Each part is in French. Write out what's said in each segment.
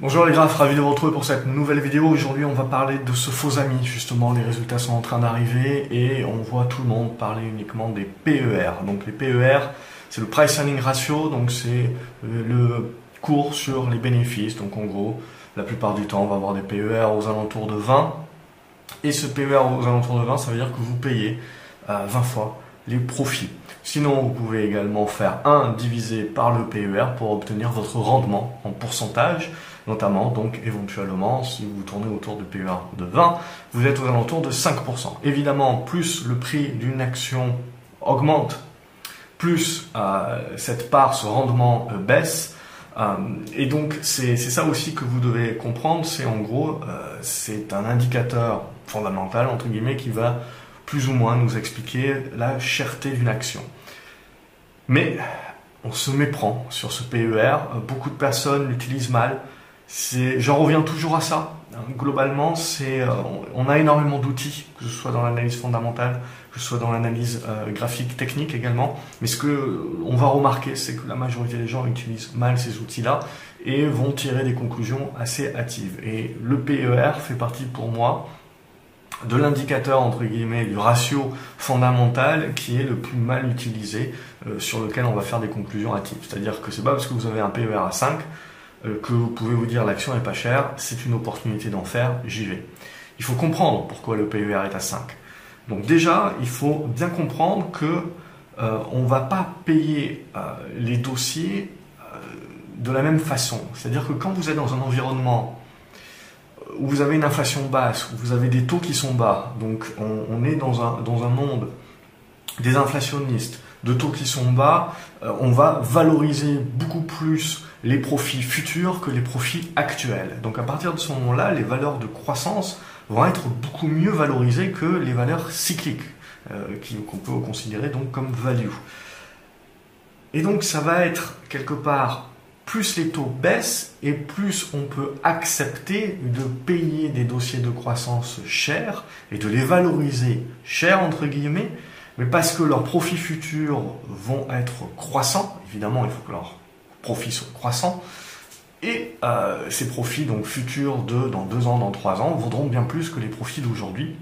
Bonjour les graphes, ravi de vous retrouver pour cette nouvelle vidéo. Aujourd'hui, on va parler de ce faux ami. Justement, les résultats sont en train d'arriver et on voit tout le monde parler uniquement des PER. Donc les PER, c'est le Price Earning Ratio, donc c'est le cours sur les bénéfices. Donc en gros, la plupart du temps, on va avoir des PER aux alentours de 20. Et ce PER aux alentours de 20, ça veut dire que vous payez 20 euh, fois les profits. Sinon, vous pouvez également faire 1 divisé par le PER pour obtenir votre rendement en pourcentage, notamment donc éventuellement si vous tournez autour du PER de 20, vous êtes aux alentours de 5%. Évidemment, plus le prix d'une action augmente, plus euh, cette part, ce rendement euh, baisse. Euh, et donc c'est ça aussi que vous devez comprendre, c'est en gros, c'est un indicateur fondamental, entre guillemets, qui va plus ou moins nous expliquer la cherté d'une action. Mais on se méprend sur ce PER, beaucoup de personnes l'utilisent mal. J'en reviens toujours à ça. Globalement, c'est, euh, on a énormément d'outils, que ce soit dans l'analyse fondamentale, que ce soit dans l'analyse euh, graphique technique également. Mais ce que on va remarquer, c'est que la majorité des gens utilisent mal ces outils-là et vont tirer des conclusions assez hâtives. Et le PER fait partie pour moi de l'indicateur entre guillemets du ratio fondamental qui est le plus mal utilisé euh, sur lequel on va faire des conclusions hâtives. C'est-à-dire que c'est pas parce que vous avez un PER à 5 euh, que vous pouvez vous dire l'action est pas chère, c'est une opportunité d'en faire, j'y vais. Il faut comprendre pourquoi le PER est à 5. Donc déjà, il faut bien comprendre que euh, on va pas payer les dossiers de la même façon. C'est-à-dire que quand vous êtes dans un environnement où vous avez une inflation basse, où vous avez des taux qui sont bas, donc on, est dans un, dans un monde désinflationniste, de taux qui sont bas, euh, on va valoriser beaucoup plus les profits futurs que les profits actuels. Donc à partir de ce moment-là, les valeurs de croissance vont être beaucoup mieux valorisées que les valeurs cycliques, euh, qu'on peut considérer donc comme value. Et donc ça va être quelque part plus les taux baissent et plus on peut accepter de payer des dossiers de croissance chers et de les valoriser chers entre guillemets, mais parce que leurs profits futurs vont être croissants, évidemment il faut que leurs profits soient croissants, et euh, ces profits donc futurs de dans deux ans, dans trois ans, vaudront bien plus que les profits d'aujourd'hui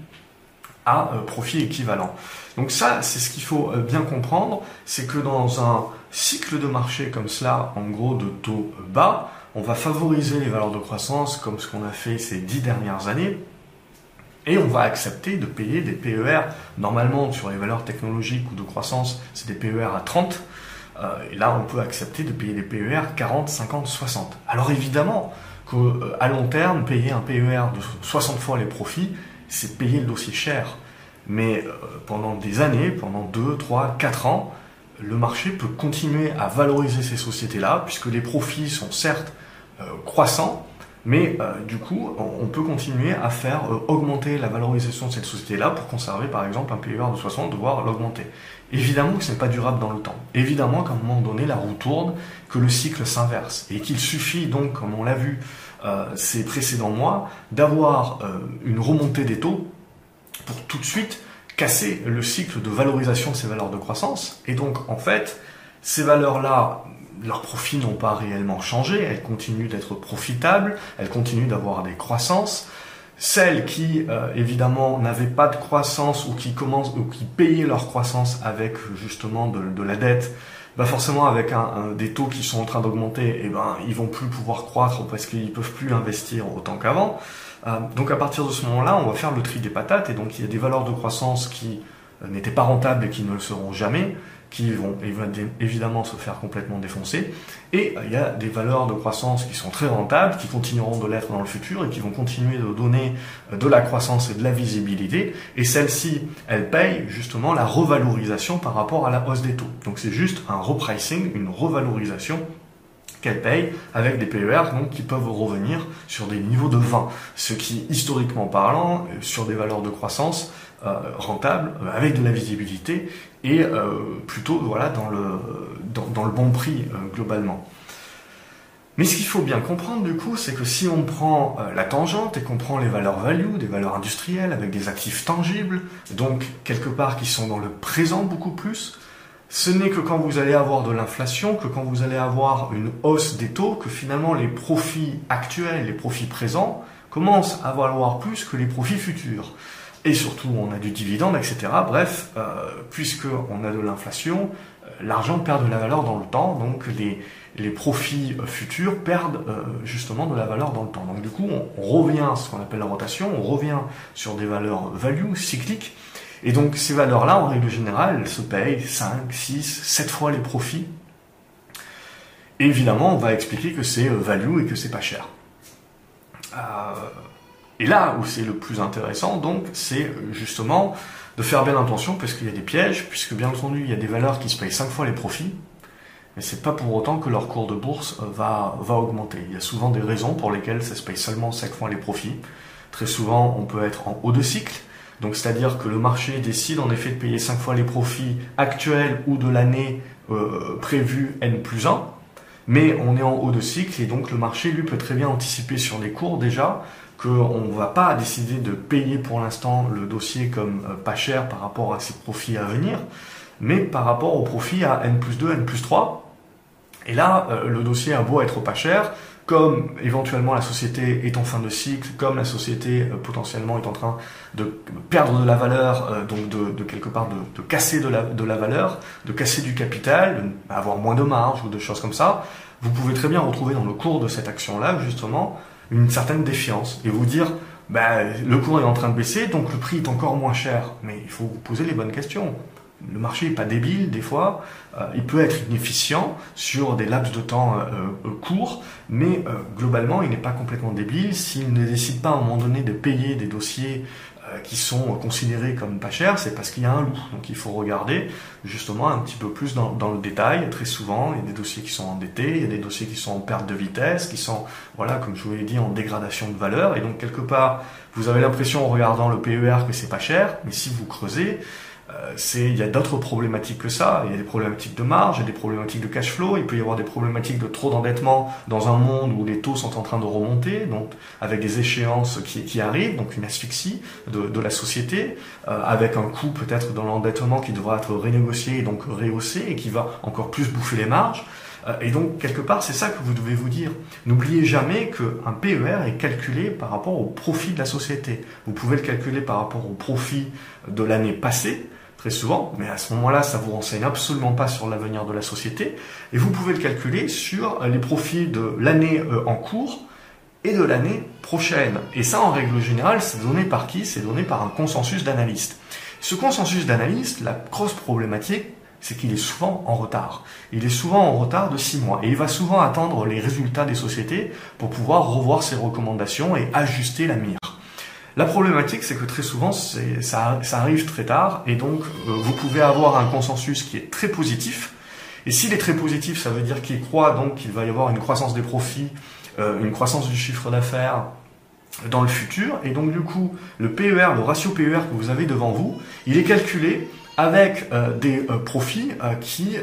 à euh, profit équivalent. Donc ça, c'est ce qu'il faut euh, bien comprendre, c'est que dans un cycle de marché comme cela, en gros de taux bas, on va favoriser les valeurs de croissance comme ce qu'on a fait ces dix dernières années, et on va accepter de payer des PER. Normalement, sur les valeurs technologiques ou de croissance, c'est des PER à 30. Euh, et là, on peut accepter de payer des PER 40, 50, 60. Alors évidemment qu'à long terme, payer un PER de 60 fois les profits, c'est payer le dossier cher. Mais euh, pendant des années, pendant 2, 3, 4 ans, le marché peut continuer à valoriser ces sociétés-là, puisque les profits sont certes euh, croissants, mais euh, du coup, on peut continuer à faire augmenter la valorisation de cette société-là pour conserver par exemple un PER de 60, voire l'augmenter. Évidemment que ce n'est pas durable dans le temps. Évidemment qu'à un moment donné, la roue tourne, que le cycle s'inverse, et qu'il suffit donc, comme on l'a vu euh, ces précédents mois, d'avoir euh, une remontée des taux pour tout de suite casser le cycle de valorisation de ces valeurs de croissance. Et donc, en fait, ces valeurs-là, leurs profits n'ont pas réellement changé, elles continuent d'être profitables, elles continuent d'avoir des croissances. Celles qui, euh, évidemment, n'avaient pas de croissance ou qui commencent ou qui payaient leur croissance avec justement de, la dette, bah forcément avec un, des taux qui sont en train d'augmenter, et eh ben ils vont plus pouvoir croître parce qu'ils peuvent plus investir autant qu'avant. Euh, donc à partir de ce moment-là, on va faire le tri des patates et donc il y a des valeurs de croissance qui euh, n'étaient pas rentables et qui ne le seront jamais qui vont évidemment se faire complètement défoncer. Et euh, il y a des valeurs de croissance qui sont très rentables, qui continueront de l'être dans le futur et qui vont continuer de donner euh, de la croissance et de la visibilité. Et celles-ci, elles payent justement la revalorisation par rapport à la hausse des taux. Donc c'est juste un repricing, une revalorisation qu'elles payent avec des PER donc, qui peuvent revenir sur des niveaux de 20. Ce qui, historiquement parlant, euh, sur des valeurs de croissance, rentable, euh, avec de la visibilité et euh, plutôt voilà dans le dans, le bon prix globalement. Mais ce qu'il faut bien comprendre du coup, c'est que si on prend la tangente et qu'on prend les valeurs value, des valeurs industrielles avec des actifs tangibles, donc quelque part qui sont dans le présent beaucoup plus, ce n'est que quand vous allez avoir de l'inflation, que quand vous allez avoir une hausse des taux, que finalement les profits actuels, les profits présents, commencent à valoir plus que les profits futurs. Et surtout, on a du dividende, etc. Bref, euh, puisqu'on a de l'inflation, euh, l'argent perd de la valeur dans le temps, donc les, profits euh, futurs perdent euh, justement de la valeur dans le temps. Donc du coup, on, revient à ce qu'on appelle la rotation, on revient sur des valeurs value, cycliques, et donc ces valeurs-là, en règle générale, elles se payent 5, 6, 7 fois les profits. Et évidemment, on va expliquer que c'est euh, value et que c'est pas cher. Et là où c'est le plus intéressant, donc, c'est justement de faire bien attention parce qu'il y a des pièges, puisque bien entendu, il y a des valeurs qui se payent 5 fois les profits, mais c'est pas pour autant que leur cours de bourse va, va augmenter. Il y a souvent des raisons pour lesquelles ça se paye seulement 5 fois les profits. Très souvent, on peut être en haut de cycle, donc c'est-à-dire que le marché décide en effet de payer 5 fois les profits actuels ou de l'année euh, prévue N plus 1, mais on est en haut de cycle et donc le marché lui peut très bien anticiper sur les cours déjà qu'on ne va pas décider de payer pour l'instant le dossier comme euh, pas cher par rapport à ses profits à venir, mais par rapport au profit à N plus 2, N plus 3. Et là, euh, le dossier a beau être pas cher, comme éventuellement la société est en fin de cycle, comme la société euh, potentiellement est en train de perdre de la valeur, euh, donc de, quelque part de, casser de la, de la, valeur, de casser du capital, avoir moins de marge ou de choses comme ça, vous pouvez très bien retrouver dans le cours de cette action-là justement une certaine défiance et vous dire ben, le cours est en train de baisser, donc le prix est encore moins cher. Mais il faut vous poser les bonnes questions le marché n'est pas débile des fois, euh, il peut être inefficient sur des laps de temps euh, euh, courts, mais globalement il n'est pas complètement débile s'il ne décide pas à un moment donné de payer des dossiers qui sont considérés comme pas chers, c'est parce qu'il y a un loup. Donc il faut regarder justement un petit peu plus dans, dans, le détail. Très souvent, il y a des dossiers qui sont endettés, il y a des dossiers qui sont en perte de vitesse, qui sont, voilà, comme je vous l'ai dit, en dégradation de valeur. Et donc quelque part, vous avez l'impression en regardant le PER que c'est pas cher, mais si vous creusez, euh, il y a d'autres problématiques que ça. Il y a des problématiques de marge, il y a des problématiques de cash flow, il peut y avoir des problématiques de trop d'endettement dans un monde où les taux sont en train de remonter, donc avec des échéances qui, qui arrivent, donc une asphyxie de, de la société, euh, avec un coût peut-être dans l'endettement qui devra être renégocié et donc rehaussé et qui va encore plus bouffer les marges. Euh, et donc, quelque part, c'est ça que vous devez vous dire. N'oubliez jamais qu'un PER est calculé par rapport au profit de la société. Vous pouvez le calculer par rapport au profit de l'année passée, très souvent, mais à ce moment-là, ça vous renseigne absolument pas sur l'avenir de la société, et vous pouvez le calculer sur les profits de l'année euh, en cours et de l'année prochaine. Et ça, en règle générale, c'est donné par qui? C'est donné par un consensus d'analystes. Ce consensus d'analystes, la grosse problématique, c'est qu'il est souvent en retard. Il est souvent en retard de six mois et il va souvent attendre les résultats des sociétés pour pouvoir revoir ses recommandations et ajuster la mire. La problématique, c'est que très souvent, ça, arrive très tard, et donc euh, vous pouvez avoir un consensus qui est très positif. Et s'il est très positif, ça veut dire qu'il croit donc qu'il va y avoir une croissance des profits, euh, une croissance du chiffre d'affaires dans le futur. Et donc du coup, le PER, le ratio PER que vous avez devant vous, il est calculé avec euh, des profits qui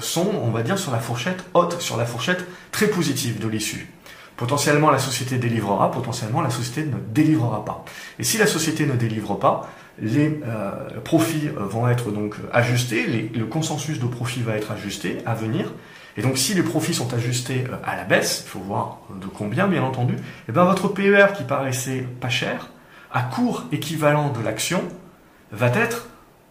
sont, on va dire, sur la fourchette haute, sur la fourchette très positive de l'issue. Potentiellement, la société délivrera, potentiellement, la société ne délivrera pas. Et si la société ne délivre pas, les euh, profits euh, vont être donc ajustés, le consensus de profit va être ajusté à venir. Et donc, si les profits sont ajustés euh, à la baisse, il faut voir de combien, bien entendu, et eh bien votre PER qui paraissait pas cher, à court équivalent de l'action, va être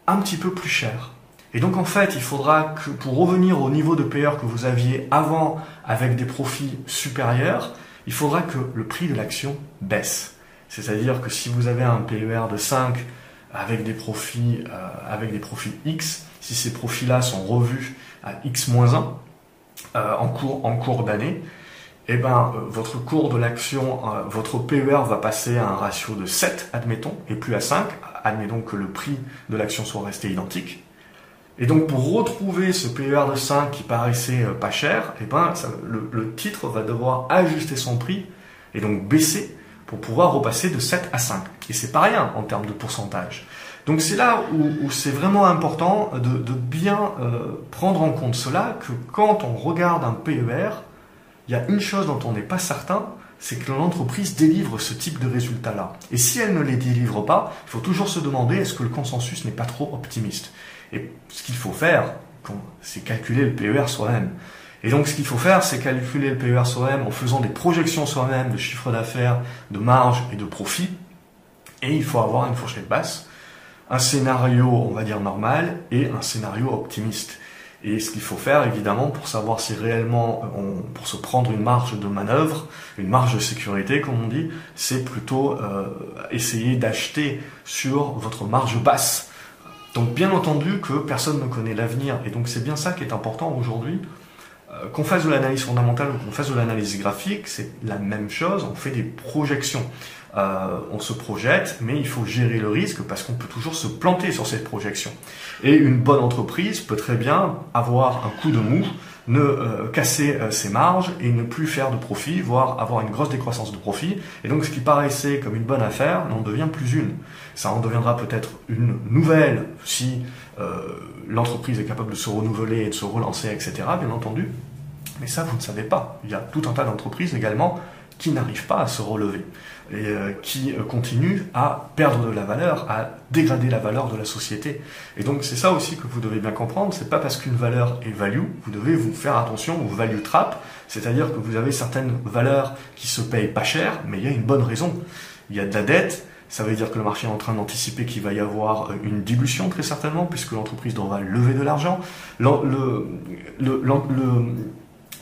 un petit peu plus cher. Et donc en fait, il faudra que pour revenir au niveau de payeur que vous aviez avant avec des profits supérieurs, il faudra que le prix de l'action baisse. C'est-à-dire que si vous avez un PER de 5 avec des profits, euh, avec des profits X, si ces profits-là sont revus à X-1 euh, en cours, en cours d'année, eh ben, euh, votre cours de l'action, votre PER va passer à un ratio de 7, admettons, et plus à 5, admettons que le prix de l'action soit resté identique. Et donc pour retrouver ce PER de 5 qui paraissait euh, pas cher, eh ben, le, titre va devoir ajuster son prix et donc baisser pour pouvoir repasser de 7 à 5. Et c'est pas rien en termes de pourcentage. Donc c'est là où, c'est vraiment important de, bien euh, prendre en compte cela, que quand on regarde un PER, il y a une chose dont on n'est pas certain, c'est que l'entreprise délivre ce type de résultats-là. Et si elle ne les délivre pas, il faut toujours se demander est-ce que le consensus n'est pas trop optimiste. Et ce qu'il faut faire, c'est calculer le PER soi-même. Et donc ce qu'il faut faire, c'est calculer le PER soi-même en faisant des projections soi-même de chiffre d'affaires, de marge et de profit. Et il faut avoir une fourchette basse, un scénario, on va dire, normal et un scénario optimiste. Et ce qu'il faut faire, évidemment, pour savoir si réellement, on, pour se prendre une marge de manœuvre, une marge de sécurité, comme on dit, c'est plutôt euh, essayer d'acheter sur votre marge basse. Donc, bien entendu que personne ne connaît l'avenir, et donc c'est bien ça qui est important aujourd'hui. Euh, qu'on fasse de l'analyse fondamentale ou qu'on fasse de l'analyse graphique, c'est la même chose, on fait des projections. Euh, on se projette, mais il faut gérer le risque parce qu'on peut toujours se planter sur cette projection. Et une bonne entreprise peut très bien avoir un coup de mou, ne euh, casser euh, ses marges et ne plus faire de profit, voire avoir une grosse décroissance de profit. Et donc ce qui paraissait comme une bonne affaire n'en devient plus une. Ça en deviendra peut-être une nouvelle si l'entreprise est capable de se renouveler et de se relancer, etc. Bien entendu. Mais ça, vous ne savez pas. Il y a tout un tas d'entreprises également qui n'arrivent pas à se relever et euh, qui euh, continuent à perdre de la valeur, à dégrader la valeur de la société. Et donc c'est ça aussi que vous devez bien comprendre, c'est pas parce qu'une valeur est value, vous devez vous faire attention aux value trap, c'est-à-dire que vous avez certaines valeurs qui se payent pas cher, mais il y a une bonne raison. Il y a de la dette, ça veut dire que le marché est en train d'anticiper qu'il va y avoir euh, une dilution très certainement, puisque l'entreprise devra lever de l'argent. Le, le, le,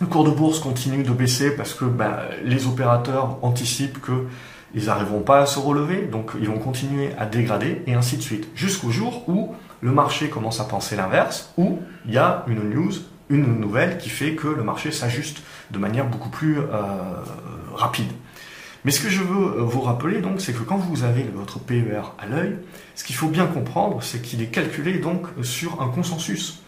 le cours de bourse continue de baisser parce que ben, les opérateurs anticipent qu'ils n'arriveront pas à se relever, donc ils vont continuer à dégrader et ainsi de suite. Jusqu'au jour où le marché commence à penser l'inverse, où il y a une news, une nouvelle qui fait que le marché s'ajuste de manière beaucoup plus euh, rapide. Mais ce que je veux vous rappeler donc, c'est que quand vous avez votre PER à l'œil, ce qu'il faut bien comprendre, c'est qu'il est calculé donc sur un consensus.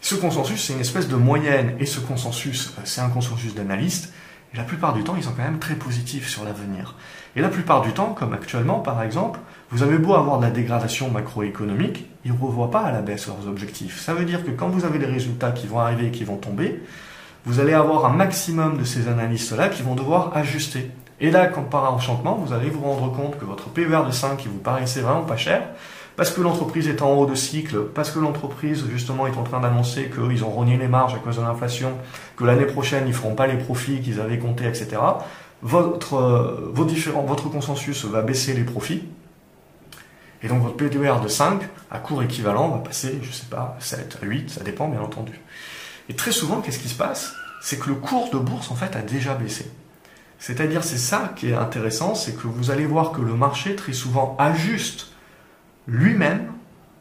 Ce consensus, c'est une espèce de moyenne, et ce consensus, c'est un consensus d'analystes, et la plupart du temps, ils sont quand même très positifs sur l'avenir. Et la plupart du temps, comme actuellement par exemple, vous avez beau avoir de la dégradation macroéconomique, ils ne revoient pas à la baisse leurs objectifs. Ça veut dire que quand vous avez des résultats qui vont arriver et qui vont tomber, vous allez avoir un maximum de ces analystes-là qui vont devoir ajuster. Et là, quand par enchantement, vous allez vous rendre compte que votre PER de 5 qui vous paraissait vraiment pas cher, parce que l'entreprise est en haut de cycle, parce que l'entreprise justement est en train d'annoncer qu'ils ont rogné les marges à cause de l'inflation, que l'année prochaine ils feront pas les profits qu'ils avaient comptés, etc. Votre, euh, votre consensus va baisser les profits, et donc votre PDR de 5 à court équivalent va passer, je sais pas, 7 à 8, ça dépend bien entendu. Et très souvent, qu'est-ce qui se passe? C'est que le cours de bourse en fait a déjà baissé. C'est-à-dire, c'est ça qui est intéressant, c'est que vous allez voir que le marché très souvent ajuste lui-même,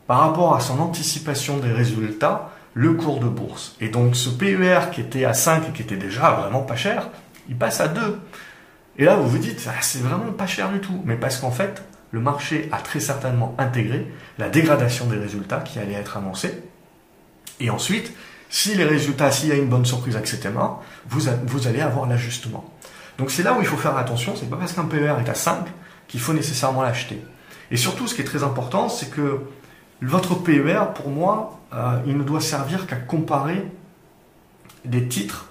par rapport à son anticipation des résultats, le cours de bourse. Et donc ce PER qui était à 5 et qui était déjà vraiment pas cher, il passe à 2. Et là, vous vous dites, ah, c'est vraiment pas cher du tout. Mais parce qu'en fait, le marché a très certainement intégré la dégradation des résultats qui allait être annoncée. Et ensuite, si les résultats, s'il y a une bonne surprise, etc., vous, vous allez avoir l'ajustement. Donc c'est là où il faut faire attention, c'est pas parce qu'un PER est à 5 qu'il faut nécessairement l'acheter. Et surtout, ce qui est très important, c'est que votre PER, pour moi, euh, il ne doit servir qu'à comparer des titres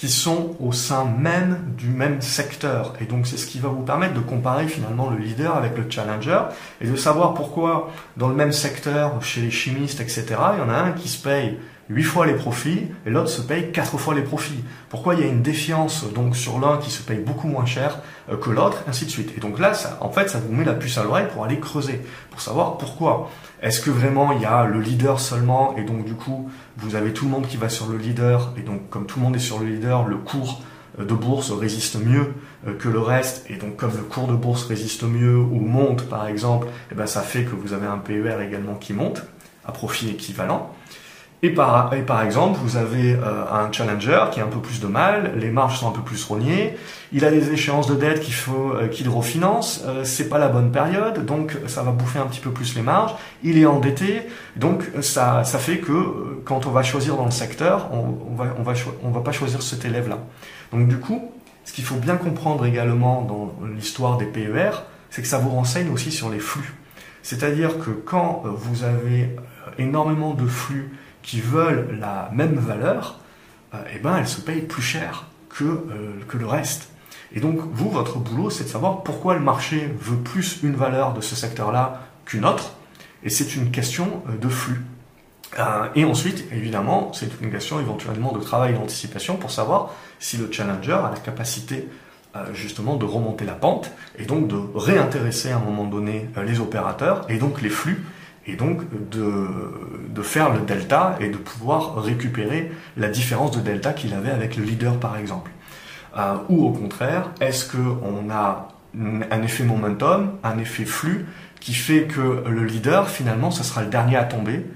qui sont au sein même du même secteur. Et donc c'est ce qui va vous permettre de comparer finalement le leader avec le challenger et de savoir pourquoi dans le même secteur, chez les chimistes, etc., il y en a un qui se paye 8 fois les profits et l'autre se paye 4 fois les profits. Pourquoi il y a une défiance donc sur l'un qui se paye beaucoup moins cher que l'autre, ainsi de suite. Et donc là, ça, en fait, ça vous met la puce à l'oreille pour aller creuser, pour savoir pourquoi. Est-ce que vraiment il y a le leader seulement et donc du coup vous avez tout le monde qui va sur le leader et donc comme tout le monde est sur le leader, le cours euh, de bourse résiste mieux euh, que le reste et donc comme le cours de bourse résiste mieux ou monte par exemple, et eh ben ça fait que vous avez un PER également qui monte à profit équivalent. Et par, et par exemple, vous avez euh, un challenger qui a un peu plus de mal, les marges sont un peu plus rognées, il a des échéances de dette qu'il faut euh, qu'il refinance, euh, c'est pas la bonne période, donc ça va bouffer un petit peu plus les marges, il est endetté, donc ça, ça fait que euh, quand on va choisir dans le secteur, on, on va, on va, on va pas choisir cet élève-là. Donc du coup, ce qu'il faut bien comprendre également dans l'histoire des PER, c'est que ça vous renseigne aussi sur les flux. C'est-à-dire que quand vous avez énormément de flux qui veulent la même valeur, euh, eh ben, elles se payent plus cher que, euh, que le reste. Et donc, vous, votre boulot, c'est de savoir pourquoi le marché veut plus une valeur de ce secteur-là qu'une autre. Et c'est une question euh, de flux. et ensuite, évidemment, c'est une question éventuellement de travail d'anticipation pour savoir si le challenger a la capacité justement de remonter la pente et donc de réintéresser à un moment donné les opérateurs et donc les flux et donc de, faire le delta et de pouvoir récupérer la différence de delta qu'il avait avec le leader par exemple. Euh, ou au contraire, est-ce qu'on a un effet momentum, un effet flux qui fait que le leader finalement ce sera le dernier à tomber,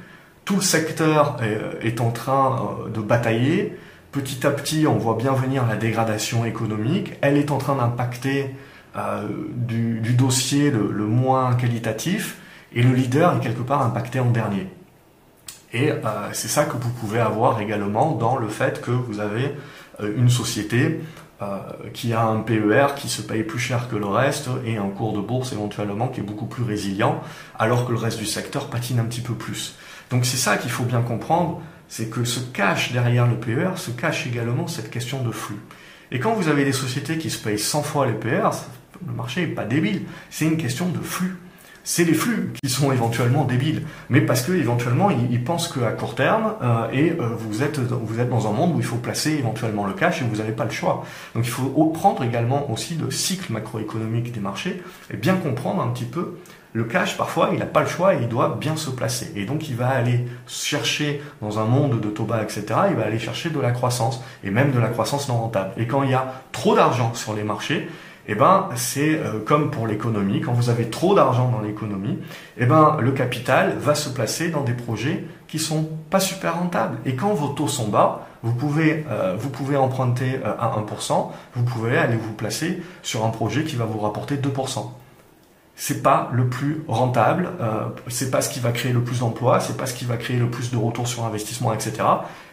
tout le secteur est, en train euh, de batailler, petit à petit on voit bien venir la dégradation économique, elle est en train d'impacter euh, du, dossier le moins qualitatif, et le leader est quelque part impacté en dernier. Et euh, c'est ça que vous pouvez avoir également dans le fait que vous avez euh, une société euh, qui a un PER qui se paye plus cher que le reste et un cours de bourse éventuellement qui est beaucoup plus résilient, alors que le reste du secteur patine un petit peu plus. Donc c'est ça qu'il faut bien comprendre, c'est que se cache derrière le PER, se cache également cette question de flux. Et quand vous avez des sociétés qui se payent 100 fois les PER, le marché n'est pas débile, c'est une question de flux c'est les flux qui sont éventuellement débiles, mais parce que éventuellement ils, pensent qu'à court terme euh, et euh, vous êtes vous êtes dans un monde où il faut placer éventuellement le cash et vous n'avez pas le choix. Donc il faut prendre également aussi le cycle macroéconomique des marchés et bien comprendre un petit peu le cash, parfois, il n'a pas le choix et il doit bien se placer. Et donc, il va aller chercher, dans un monde de taux bas, etc., il va aller chercher de la croissance, et même de la croissance non rentable. Et quand il y a trop d'argent sur les marchés, eh ben, c'est euh, comme pour l'économie, quand vous avez trop d'argent dans l'économie, eh ben, le capital va se placer dans des projets qui sont pas super rentables. Et quand vos taux sont bas, vous pouvez, euh, vous pouvez emprunter euh, à 1%, vous pouvez aller vous placer sur un projet qui va vous rapporter 2%. C'est pas le plus rentable, c'est pas ce qui va créer le plus d'emplois, c'est pas ce qui va créer le plus de retour sur investissement, etc.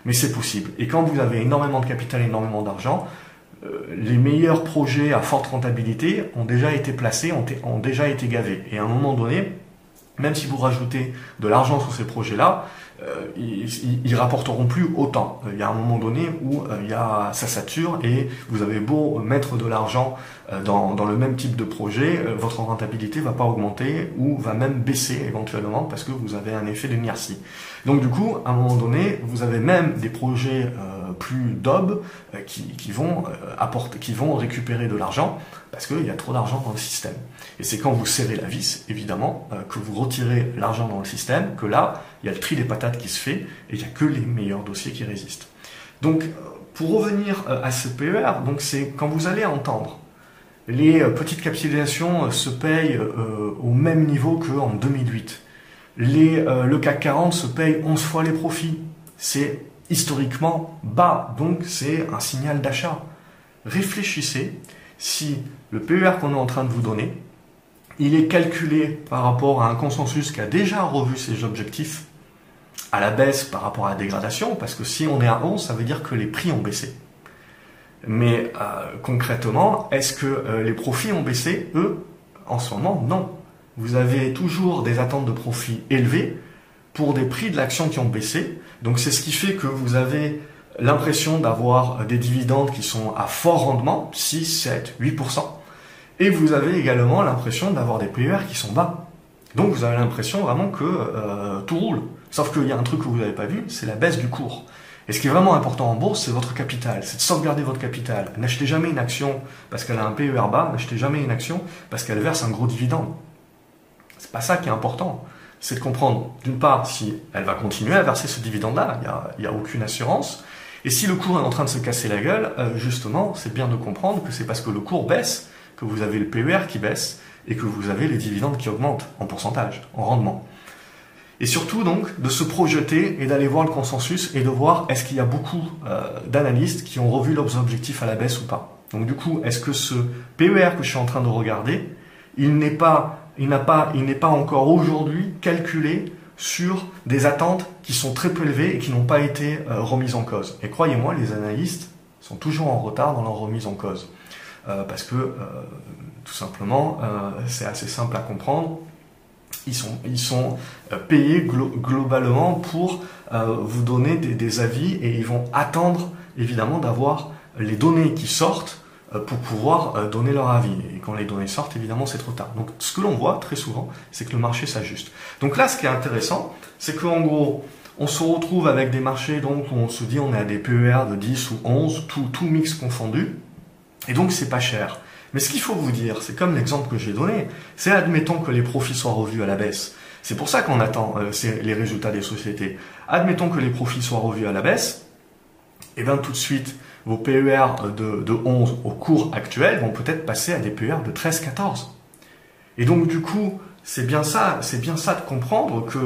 Mais c'est possible. Et quand vous avez énormément de capital, énormément d'argent, les meilleurs projets à forte rentabilité ont déjà été placés, ont, ont, déjà été gavés. Et à un moment donné, même si vous rajoutez de l'argent sur ces projets-là, euh, ils, ils, rapporteront plus autant. Il y a un moment donné où euh, il y a, ça sature et vous avez beau mettre de l'argent euh, dans, dans, le même type de projet, euh, votre rentabilité va pas augmenter ou va même baisser éventuellement parce que vous avez un effet d'inertie. Donc du coup, à un moment donné, vous avez même des projets euh, plus d'ob qui, qui, vont apporter, qui vont récupérer de l'argent parce qu'il y a trop d'argent dans le système. Et c'est quand vous serrez la vis, évidemment, que vous retirez l'argent dans le système, que là, il y a le tri des patates qui se fait et il n'y a que les meilleurs dossiers qui résistent. Donc, pour revenir à ce PER, donc c'est quand vous allez entendre les euh, petites capitalisations euh, se payent euh, au même niveau qu'en 2008. Les, le CAC 40 se paye 11 fois les profits. C'est historiquement bas, donc c'est un signal d'achat. Réfléchissez si le PER qu'on est en train de vous donner, il est calculé par rapport à un consensus qui a déjà revu ses objectifs à la baisse par rapport à la dégradation, parce que si on est à 11, ça veut dire que les prix ont baissé. Mais euh, concrètement, est-ce que euh, les profits ont baissé? Eux, en ce moment, non. Vous avez toujours des attentes de profits élevées pour des prix de l'action qui ont baissé. Donc c'est ce qui fait que vous avez l'impression d'avoir des dividendes qui sont à fort rendement, 6, 7, 8%. Et vous avez également l'impression d'avoir des PER qui sont bas. Donc vous avez l'impression vraiment que euh, tout roule. Sauf qu'il y a un truc que vous n'avez pas vu, c'est la baisse du cours. Et ce qui est vraiment important en bourse, c'est votre capital, c'est de sauvegarder votre capital. N'achetez jamais une action parce qu'elle a un PER bas, n'achetez jamais une action parce qu'elle verse un gros dividende. C'est pas ça qui est important. C'est de comprendre, d'une part, si elle va continuer à verser ce dividende-là, il n'y a, a, aucune assurance. Et si le cours est en train de se casser la gueule, euh, justement, c'est bien de comprendre que c'est parce que le cours baisse que vous avez le PER qui baisse et que vous avez les dividendes qui augmentent en pourcentage, en rendement. Et surtout donc de se projeter et d'aller voir le consensus et de voir est-ce qu'il y a beaucoup euh, d'analystes qui ont revu leurs objectifs à la baisse ou pas. Donc du coup, est-ce que ce PER que je suis en train de regarder, il n'est pas, il n'a pas, il n'est pas encore aujourd'hui calculé sur des attentes qui sont très peu élevées et qui n'ont pas été euh, remises en cause. Et croyez-moi, les analystes sont toujours en retard dans leur remise en cause. Euh, parce que, tout simplement, c'est assez simple à comprendre ils sont, ils sont euh, payés globalement pour euh, vous donner des, avis et ils vont attendre évidemment d'avoir les données qui sortent euh, pour pouvoir donner leur avis. Et quand les données sortent, évidemment, c'est trop tard. Donc ce que l'on voit très souvent, c'est que le marché s'ajuste. Donc là, ce qui est intéressant, c'est qu'en gros, on se retrouve avec des marchés donc où on se dit on est à des PER de 10 ou 11, tout, tout mix confondu, et donc c'est pas cher. Mais ce qu'il faut vous dire, c'est comme l'exemple que j'ai donné, c'est admettons que les profits soient revus à la baisse. C'est pour ça qu'on attend euh, les résultats des sociétés. Admettons que les profits soient revus à la baisse, et bien tout de suite, vos PER de, de 11 au cours actuel vont peut-être passer à des PER de 13-14. Et donc du coup, c'est bien ça, c'est bien ça de comprendre que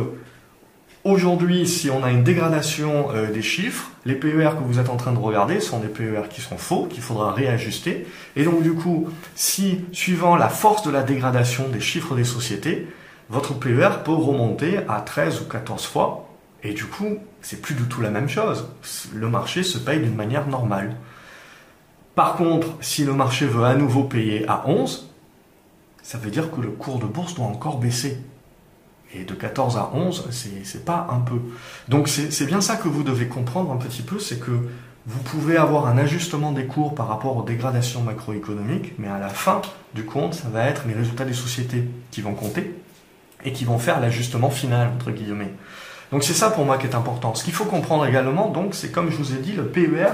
aujourd'hui, si on a une dégradation euh, des chiffres, les PER que vous êtes en train de regarder sont des PER qui sont faux, qu'il faudra réajuster. Et donc du coup, si suivant la force de la dégradation des chiffres des sociétés, votre PER peut remonter à 13 ou 14 fois, et du coup, c'est plus du tout la même chose. Le marché se paye d'une manière normale. Par contre, si le marché veut à nouveau payer à 11, ça veut dire que le cours de bourse doit encore baisser. Et de 14 à 11, c'est pas un peu. Donc c'est bien ça que vous devez comprendre un petit peu, c'est que vous pouvez avoir un ajustement des cours par rapport aux dégradations macroéconomiques, mais à la fin du compte, ça va être les résultats des sociétés qui vont compter et qui vont faire l'ajustement final, entre guillemets. Donc c'est ça pour moi qui est important. Ce qu'il faut comprendre également, donc, c'est comme je vous ai dit, le PER,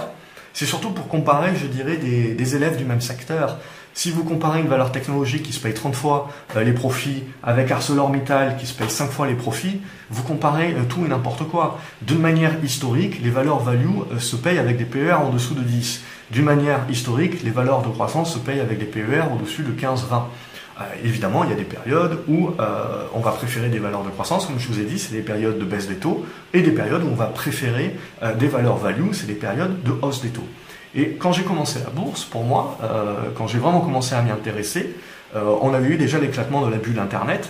c'est surtout pour comparer, je dirais, des, des élèves du même secteur. Si vous comparez une valeur technologique qui se paye 30 fois euh, les profits avec ArcelorMittal qui se paye 5 fois les profits, vous comparez euh, tout et n'importe quoi. D'une manière historique, les valeurs value euh, se payent avec des PER en dessous de 10. D'une manière historique, les valeurs de croissance se payent avec des PER au-dessus de 15-20. évidemment, il y a des périodes où on va préférer des valeurs de croissance, comme je vous ai dit, c'est des périodes de baisse des taux, et des périodes où on va préférer des valeurs value, c'est des périodes de hausse des taux. Et quand j'ai commencé la bourse, pour moi, euh, quand j'ai vraiment commencé à m'y intéresser, euh, on avait eu déjà l'éclatement de la bulle Internet.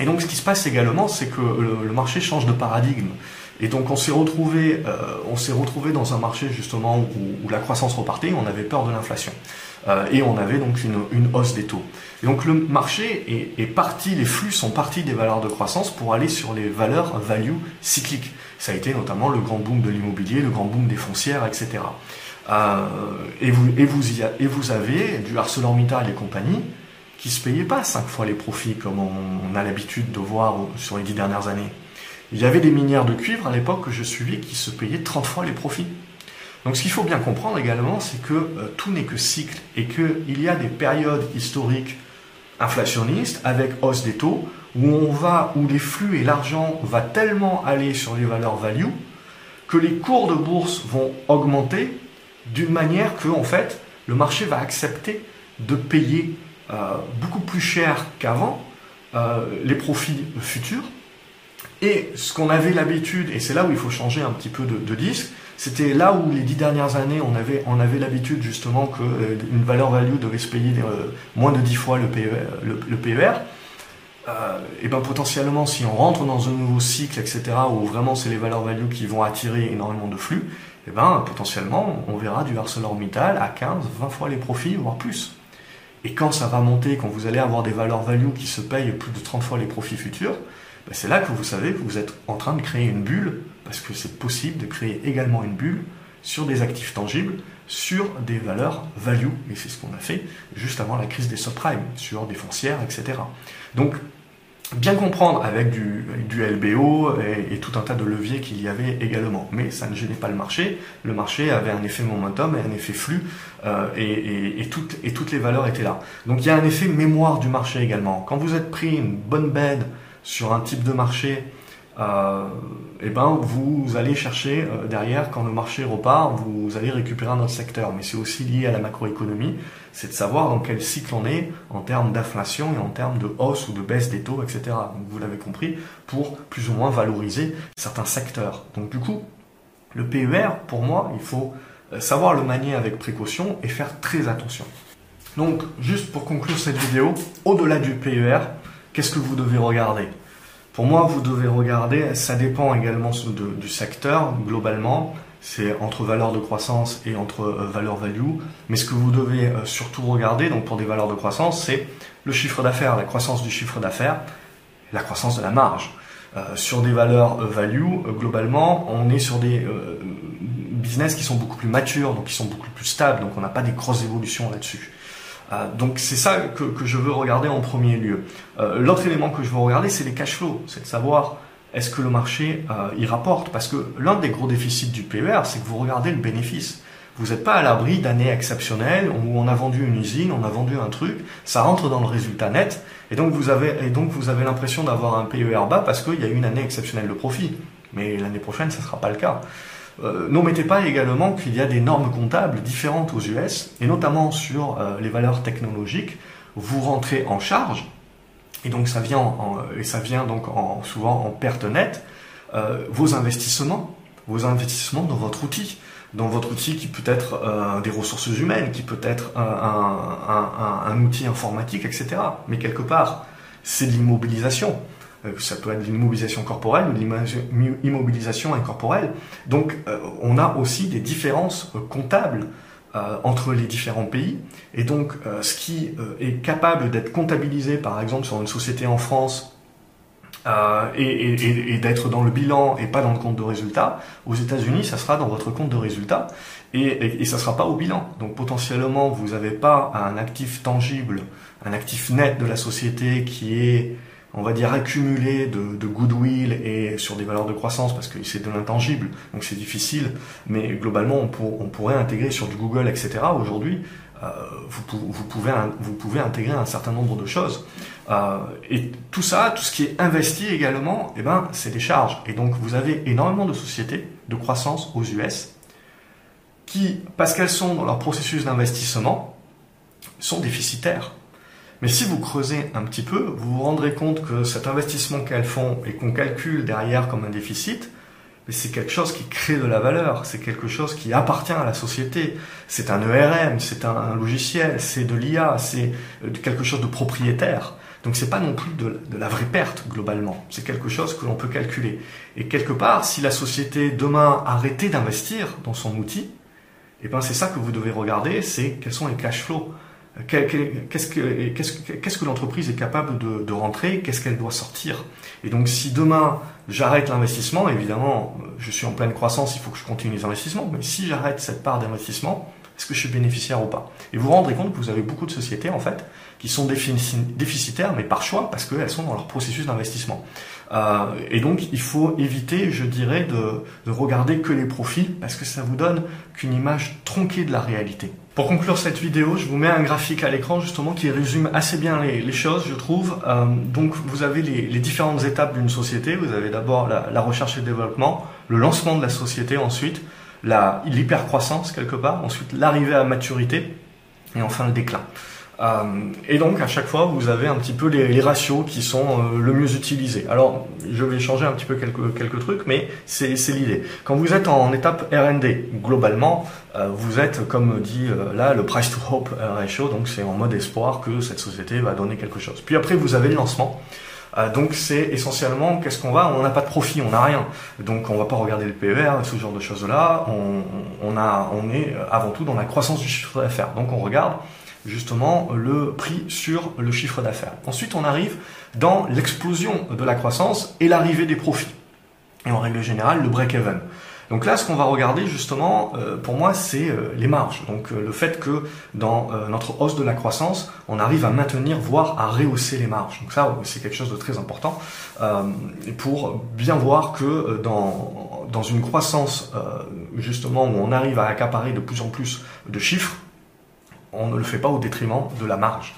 Et donc ce qui se passe également, c'est que le, marché change de paradigme. Et donc on s'est retrouvé, euh, on s'est retrouvé dans un marché justement où, où, la croissance repartait, on avait peur de l'inflation. Euh, et on avait donc une, une, hausse des taux. Et donc le marché est, est, parti, les flux sont partis des valeurs de croissance pour aller sur les valeurs value cycliques. Ça a été notamment le grand boom de l'immobilier, le grand boom des foncières, etc. Euh, et, vous, et, vous avez du ArcelorMittal et compagnie qui se payaient pas cinq fois les profits comme on, a l'habitude de voir sur les dix dernières années. Il y avait des minières de cuivre à l'époque que je suivais qui se payaient 30 fois les profits. Donc ce qu'il faut bien comprendre également, c'est que euh, tout n'est que cycle et qu'il y a des périodes historiques inflationnistes avec hausse des taux où on va, où les flux et l'argent va tellement aller sur les valeurs value que les cours de bourse vont augmenter d'une manière que, en fait, le marché va accepter de payer euh, beaucoup plus cher qu'avant euh, les profits futurs. Et ce qu'on avait l'habitude, et c'est là où il faut changer un petit peu de, disque, c'était là où les dix dernières années, on avait, on avait l'habitude justement qu'une euh, valeur value devait se payer moins de dix fois le PER. Le, PER. et ben potentiellement, si on rentre dans un nouveau cycle, etc., où vraiment c'est les valeurs value qui vont attirer énormément de flux, eh ben, potentiellement, on verra du ArcelorMittal à 15, 20 fois les profits, voire plus. Et quand ça va monter, quand vous allez avoir des valeurs value qui se payent plus de 30 fois les profits futurs, ben, c'est là que vous savez que vous êtes en train de créer une bulle, parce que c'est possible de créer également une bulle sur des actifs tangibles, sur des valeurs value, et c'est ce qu'on a fait juste avant la crise des subprimes, sur des foncières, etc. Donc, bien comprendre avec du, du LBO et, tout un tas de leviers qu'il y avait également. Mais ça ne gênait pas le marché. Le marché avait un effet momentum et un effet flux euh, et, et, toutes, et toutes les valeurs étaient là. Donc il y a un effet mémoire du marché également. Quand vous êtes pris une bonne bed sur un type de marché euh, et eh ben vous allez chercher euh, derrière quand le marché repart, vous allez récupérer un autre secteur. Mais c'est aussi lié à la macroéconomie, c'est de savoir dans quel cycle on est en termes d'inflation et en termes de hausse ou de baisse des taux, etc. Vous l'avez compris, pour plus ou moins valoriser certains secteurs. Donc du coup, le PER, pour moi, il faut euh, savoir le manier avec précaution et faire très attention. Donc, juste pour conclure cette vidéo, au-delà du PER, qu'est-ce que vous devez regarder? Pour moi, vous devez regarder, ça dépend également du secteur, globalement, c'est entre valeur de croissance et entre euh, valeur value. Mais ce que vous devez euh, surtout regarder, donc pour des valeurs de croissance, c'est le chiffre d'affaires, la croissance du chiffre d'affaires, la croissance de la marge. Euh, sur des valeurs value, globalement, on est sur des business qui sont beaucoup plus matures, donc qui sont beaucoup plus stables, donc on n'a pas des grosses évolutions là-dessus. Euh, donc c'est ça que, je veux regarder en premier lieu. Euh, l'autre élément que je veux regarder, c'est les cash flows. C'est de savoir est-ce que le marché y rapporte? Parce que l'un des gros déficits du PER, c'est que vous regardez le bénéfice. Vous n'êtes pas à l'abri d'années exceptionnelles où on a vendu une usine, on a vendu un truc, ça rentre dans le résultat net, et donc vous avez, et donc vous avez l'impression d'avoir un PER bas parce qu'il y a eu une année exceptionnelle de profit. Mais l'année prochaine, ça ne sera pas le cas. Euh, N'omettez pas également qu'il y a des normes comptables différentes aux US, et notamment sur euh, les valeurs technologiques. Vous rentrez en charge, et donc ça vient, en, souvent en perte nette, euh, vos investissements, vos investissements dans votre outil dans votre outil qui peut être euh, des ressources humaines, qui peut être un, outil informatique, etc. Mais quelque part, c'est l'immobilisation. Euh, ça peut être l'immobilisation corporelle ou l'immobilisation incorporelle. Donc, euh, on a aussi des différences comptables entre les différents pays. Et donc, ce qui est capable d'être comptabilisé, par exemple, sur une société en France euh, et, et, et d'être dans le bilan et pas dans le compte de résultat. Aux États-Unis, ça sera dans votre compte de résultat et, et, ça sera pas au bilan. Donc potentiellement, vous n'avez pas un actif tangible, un actif net de la société qui est, on va dire, accumulé de, goodwill et sur des valeurs de croissance parce que c'est de l'intangible, donc c'est difficile. Mais globalement, on, pour, on pourrait intégrer sur du Google, etc. Aujourd'hui, euh, vous, vous, pouvez, vous pouvez intégrer un certain nombre de choses. Euh, et tout ça, tout ce qui est investi également, eh ben, c'est des charges. Et donc vous avez énormément de sociétés de croissance aux US qui, parce qu'elles sont dans leur processus d'investissement, sont déficitaires. Mais si vous creusez un petit peu, vous vous rendrez compte que cet investissement qu'elles font et qu'on calcule derrière comme un déficit, c'est quelque chose qui crée de la valeur, c'est quelque chose qui appartient à la société. C'est un ERM, c'est un, logiciel, c'est de l'IA, c'est euh, quelque chose de propriétaire. Donc c'est pas non plus de, la vraie perte globalement, c'est quelque chose que l'on peut calculer. Et quelque part, si la société demain arrêtait d'investir dans son outil, eh ben c'est ça que vous devez regarder, c'est quels sont les cash flows. Qu'est-ce que, l'entreprise est capable de, de rentrer? Qu'est-ce qu'elle doit sortir? Et donc, si demain j'arrête l'investissement, évidemment, je suis en pleine croissance, il faut que je continue les investissements. Mais si j'arrête cette part d'investissement, est-ce que je suis bénéficiaire ou pas? Et vous vous rendrez compte que vous avez beaucoup de sociétés en fait qui sont déficitaires, mais par choix, parce qu'elles sont dans leur processus d'investissement. Euh, et donc, il faut éviter, je dirais, de, de, regarder que les profits, parce que ça vous donne qu'une image tronquée de la réalité. Pour conclure cette vidéo, je vous mets un graphique à l'écran justement qui résume assez bien les, choses, je trouve. Euh, donc, vous avez les, les différentes étapes d'une société. Vous avez d'abord la, la recherche et le développement, le lancement de la société ensuite, l'hypercroissance quelque part, ensuite l'arrivée à maturité et enfin le déclin. Euh, et donc à chaque fois vous avez un petit peu les, ratios qui sont euh, le mieux utilisés. Alors je vais changer un petit peu quelques, trucs, mais c'est l'idée. Quand vous êtes en étape R&D, globalement, euh, vous êtes comme dit là le price to hope ratio, donc c'est en mode espoir que cette société va donner quelque chose. Puis après vous avez le lancement. Donc c'est essentiellement qu'est-ce qu'on va? On n'a pas de profit, on n'a rien. Donc on va pas regarder le PER, ce genre de choses-là. On est avant tout dans la croissance du chiffre d'affaires. Donc on regarde justement le prix sur le chiffre d'affaires. Ensuite on arrive dans l'explosion de la croissance et l'arrivée des profits. Et en règle générale le break-even. Donc là, ce qu'on va regarder justement, euh, pour moi, c'est euh, les marges. Donc euh, le fait que dans notre hausse de la croissance, on arrive à maintenir, voire à rehausser les marges. Donc ça, c'est quelque chose de très important pour bien voir que dans, dans une croissance justement où on arrive à accaparer de plus en plus de chiffres, on ne le fait pas au détriment de la marge.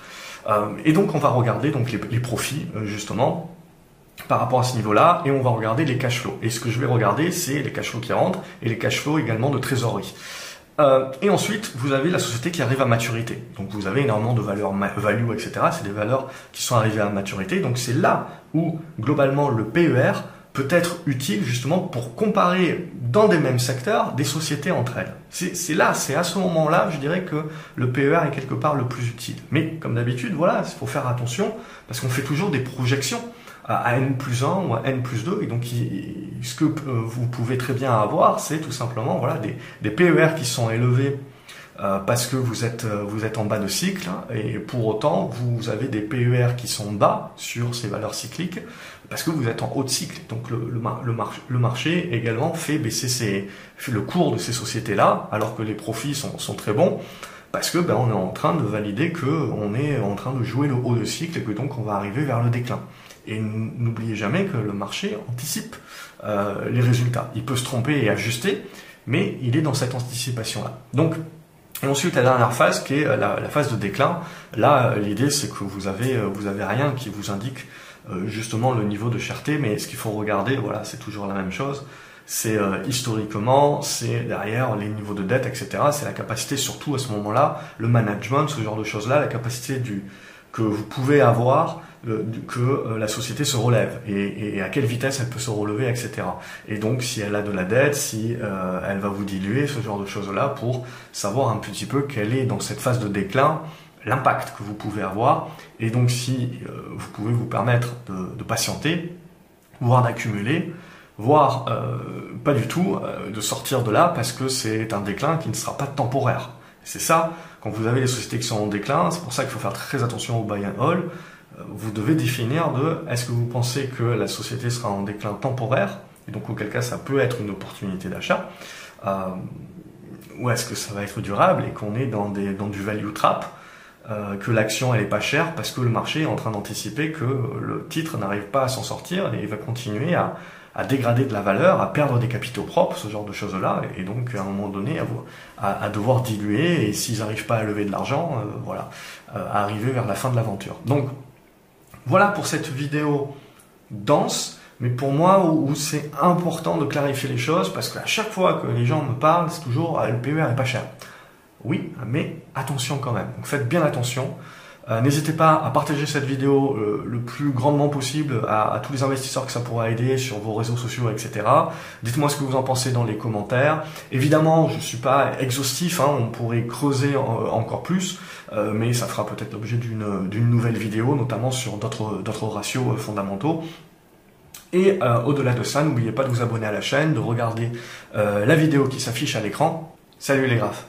et donc on va regarder donc les, profits justement par rapport à ce niveau-là et on va regarder les cash flows. Et ce que je vais regarder, c'est les cash flows qui rentrent et les cash flows également de trésorerie. Euh, et ensuite, vous avez la société qui arrive à maturité. Donc vous avez énormément de valeurs value, etc. C'est des valeurs qui sont arrivées à maturité. Donc c'est là où globalement le PER peut être utile justement pour comparer dans des mêmes secteurs des sociétés entre elles. C'est là, c'est à ce moment-là, je dirais que le PER est quelque part le plus utile. Mais comme d'habitude, voilà, il faut faire attention parce qu'on fait toujours des projections à n plus 1 ou à n plus 2. Et donc, ce que euh, vous pouvez très bien avoir, c'est tout simplement voilà, des, des PER qui sont élevés euh, parce que vous êtes, euh, vous êtes en bas de cycle, hein, et pour autant, vous avez des PER qui sont bas sur ces valeurs cycliques, parce que vous êtes en haut de cycle. Donc le, marché également fait baisser le cours de ces sociétés-là, alors que les profits sont, très bons parce que ben, on est en train de valider que on est en train de jouer le haut de cycle et que donc on va arriver vers le déclin. Et n'oubliez jamais que le marché anticipe euh, les résultats. Il peut se tromper et ajuster, mais il est dans cette anticipation-là. Donc, ensuite la dernière phase qui est la, la phase de déclin. Là, l'idée c'est que vous avez vous avez rien qui vous indique justement le niveau de cherté, mais ce qu'il faut regarder, voilà, c'est toujours la même chose c'est euh, historiquement, c'est derrière les niveaux de dette, etc. C'est la capacité, surtout à ce moment-là, le management, ce genre de choses-là, la capacité du que vous pouvez avoir euh, que euh, la société se relève et, et, à quelle vitesse elle peut se relever, etc. Et donc si elle a de la dette, si elle va vous diluer, ce genre de choses-là, pour savoir un petit peu quelle est dans cette phase de déclin l'impact que vous pouvez avoir. Et donc si vous pouvez vous permettre de, patienter, voire d'accumuler, voire euh, pas du tout euh, de sortir de là parce que c'est un déclin qui ne sera pas temporaire. C'est ça, quand vous avez des sociétés qui sont en déclin, c'est pour ça qu'il faut faire très attention au buy and hold. Euh, vous devez définir de est-ce que vous pensez que la société sera en déclin temporaire, et donc auquel cas ça peut être une opportunité d'achat, euh, ou est-ce que ça va être durable et qu'on est dans, des, dans du value trap, euh, que l'action elle est pas chère parce que le marché est en train d'anticiper que le titre n'arrive pas à s'en sortir et il va continuer à, dégrader de la valeur, à perdre des capitaux propres, ce genre de choses-là, et donc à un moment donné à, à, devoir diluer, et s'ils n'arrivent pas à lever de l'argent, euh, voilà, euh, à arriver vers la fin de l'aventure. Donc voilà pour cette vidéo dense, mais pour moi où, c'est important de clarifier les choses, parce qu'à chaque fois que les gens me parlent, c'est toujours ah, le PER est pas cher. Oui, mais attention quand même. Donc faites bien attention. Euh, n'hésitez pas à partager cette vidéo euh, le plus grandement possible à, tous les investisseurs que ça pourra aider sur vos réseaux sociaux, etc. Dites-moi ce que vous en pensez dans les commentaires. Évidemment, je ne suis pas exhaustif, hein, on pourrait creuser encore plus, euh, mais ça fera peut-être l'objet d'une nouvelle vidéo, notamment sur d'autres ratios fondamentaux. Et au-delà de ça, n'oubliez pas de vous abonner à la chaîne, de regarder la vidéo qui s'affiche à l'écran. Salut les graphes